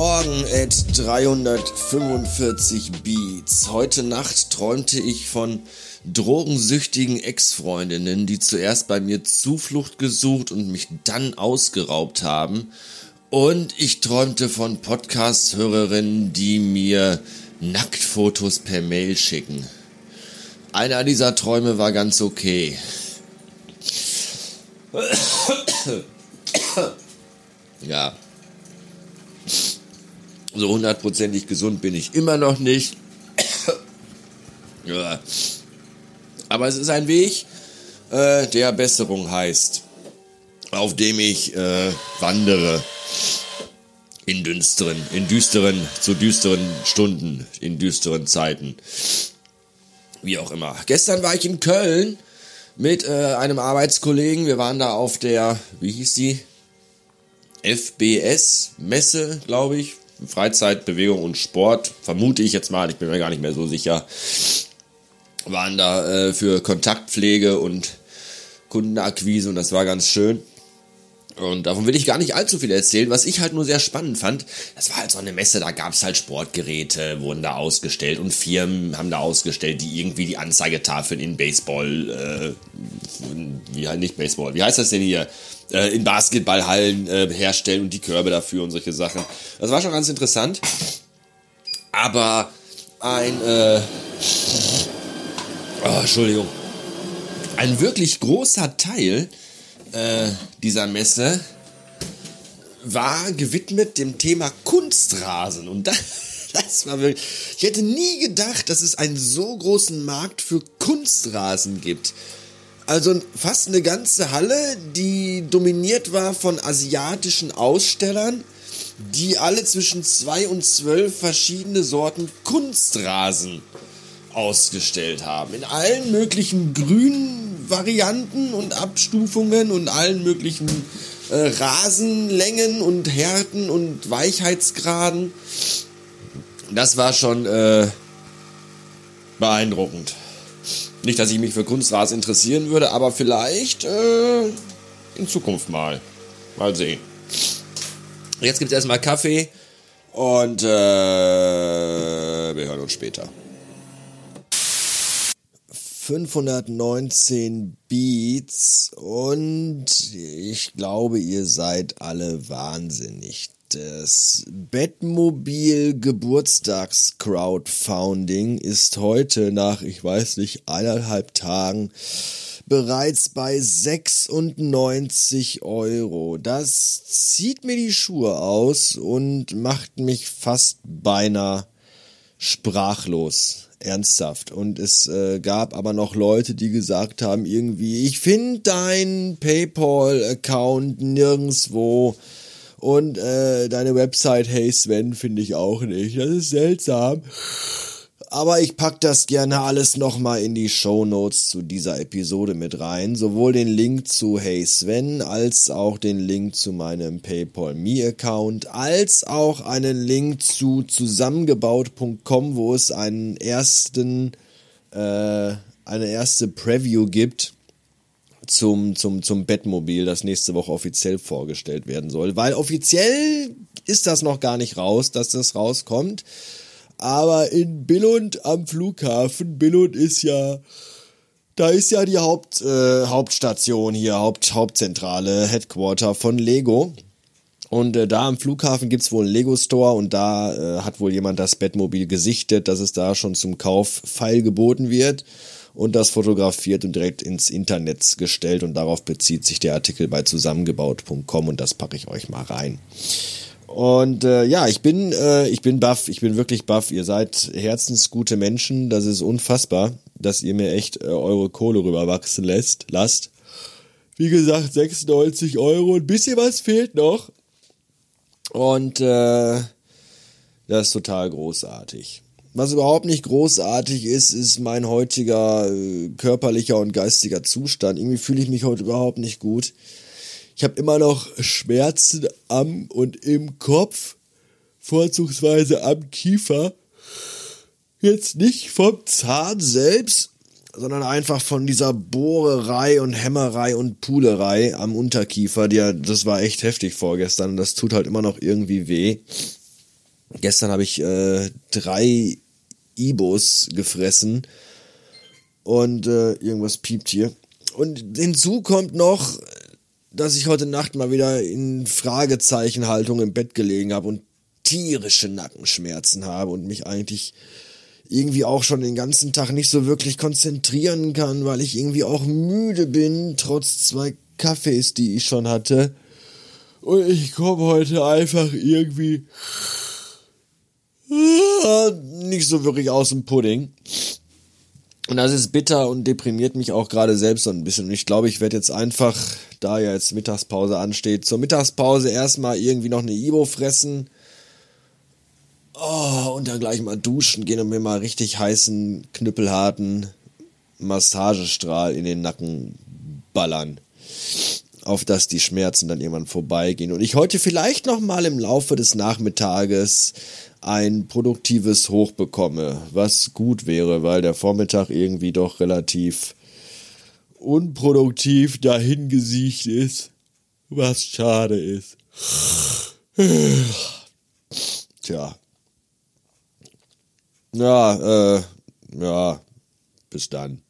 Morgen at 345 Beats. Heute Nacht träumte ich von drogensüchtigen Ex-Freundinnen, die zuerst bei mir Zuflucht gesucht und mich dann ausgeraubt haben. Und ich träumte von Podcast-Hörerinnen, die mir Nacktfotos per Mail schicken. Einer dieser Träume war ganz okay. Ja. So hundertprozentig gesund bin ich immer noch nicht. ja. Aber es ist ein Weg, äh, der Besserung heißt, auf dem ich äh, wandere. In düsteren, in düsteren, zu düsteren Stunden, in düsteren Zeiten. Wie auch immer. Gestern war ich in Köln mit äh, einem Arbeitskollegen. Wir waren da auf der, wie hieß die? FBS-Messe, glaube ich. Freizeit, Bewegung und Sport, vermute ich jetzt mal, ich bin mir gar nicht mehr so sicher, waren da äh, für Kontaktpflege und Kundenakquise und das war ganz schön. Und davon will ich gar nicht allzu viel erzählen. Was ich halt nur sehr spannend fand, das war halt so eine Messe, da gab es halt Sportgeräte, wurden da ausgestellt und Firmen haben da ausgestellt, die irgendwie die Anzeigetafeln in Baseball, äh, wie halt nicht Baseball, wie heißt das denn hier? Äh, in Basketballhallen äh, herstellen und die Körbe dafür und solche Sachen. Das war schon ganz interessant. Aber ein, äh, oh, Entschuldigung, ein wirklich großer Teil äh, dieser Messe war gewidmet dem Thema Kunstrasen. Und das, das war wirklich. Ich hätte nie gedacht, dass es einen so großen Markt für Kunstrasen gibt. Also fast eine ganze Halle, die dominiert war von asiatischen Ausstellern, die alle zwischen zwei und zwölf verschiedene Sorten Kunstrasen ausgestellt haben. In allen möglichen grünen Varianten und Abstufungen und allen möglichen äh, Rasenlängen und Härten und Weichheitsgraden. Das war schon äh, beeindruckend. Nicht, dass ich mich für Kunstrasen interessieren würde, aber vielleicht äh, in Zukunft mal. Mal sehen. Jetzt gibt es erstmal Kaffee und äh, wir hören uns später. 519 Beats und ich glaube, ihr seid alle wahnsinnig. Das Bettmobil Geburtstags Crowdfunding ist heute nach, ich weiß nicht, eineinhalb Tagen bereits bei 96 Euro. Das zieht mir die Schuhe aus und macht mich fast beinahe sprachlos ernsthaft. Und es äh, gab aber noch Leute, die gesagt haben, irgendwie, ich finde deinen PayPal-Account nirgendwo. Und äh, deine Website, hey Sven, finde ich auch nicht. Das ist seltsam. Aber ich pack das gerne alles nochmal in die Show Notes zu dieser Episode mit rein. Sowohl den Link zu Hey Sven als auch den Link zu meinem PayPal Me Account als auch einen Link zu zusammengebaut.com, wo es einen ersten, äh, eine erste Preview gibt zum, zum, zum Bettmobil, das nächste Woche offiziell vorgestellt werden soll. Weil offiziell ist das noch gar nicht raus, dass das rauskommt. Aber in Billund am Flughafen, Billund ist ja, da ist ja die Haupt, äh, Hauptstation hier, Haupt, Hauptzentrale, Headquarter von Lego. Und äh, da am Flughafen gibt's wohl einen Lego-Store und da äh, hat wohl jemand das Bettmobil gesichtet, dass es da schon zum Kauf feil geboten wird und das fotografiert und direkt ins Internet gestellt und darauf bezieht sich der Artikel bei zusammengebaut.com und das packe ich euch mal rein. Und äh, ja, ich bin, äh, ich bin baff, ich bin wirklich baff. Ihr seid herzensgute Menschen. Das ist unfassbar, dass ihr mir echt äh, eure Kohle rüberwachsen lässt, lasst. Wie gesagt, 96 Euro. Ein bisschen was fehlt noch. Und äh, das ist total großartig. Was überhaupt nicht großartig ist, ist mein heutiger äh, körperlicher und geistiger Zustand. Irgendwie fühle ich mich heute überhaupt nicht gut. Ich habe immer noch Schmerzen am und im Kopf, vorzugsweise am Kiefer. Jetzt nicht vom Zahn selbst, sondern einfach von dieser Bohrerei und Hämmerei und Pulerei am Unterkiefer. Die, das war echt heftig vorgestern. Das tut halt immer noch irgendwie weh. Gestern habe ich äh, drei Ibos gefressen und äh, irgendwas piept hier. Und hinzu kommt noch, dass ich heute Nacht mal wieder in Fragezeichenhaltung im Bett gelegen habe und tierische Nackenschmerzen habe und mich eigentlich irgendwie auch schon den ganzen Tag nicht so wirklich konzentrieren kann, weil ich irgendwie auch müde bin, trotz zwei Kaffees, die ich schon hatte. Und ich komme heute einfach irgendwie nicht so wirklich aus dem Pudding. Und das ist bitter und deprimiert mich auch gerade selbst so ein bisschen. Und ich glaube, ich werde jetzt einfach, da ja jetzt Mittagspause ansteht, zur Mittagspause erstmal irgendwie noch eine Ibo fressen Oh, und dann gleich mal duschen gehen und mir mal richtig heißen, knüppelharten Massagestrahl in den Nacken ballern. Auf dass die Schmerzen dann irgendwann vorbeigehen. Und ich heute vielleicht noch mal im Laufe des Nachmittages ein produktives Hoch bekomme, was gut wäre, weil der Vormittag irgendwie doch relativ unproduktiv dahingesiegt ist, was schade ist. Tja, ja, äh, ja, bis dann.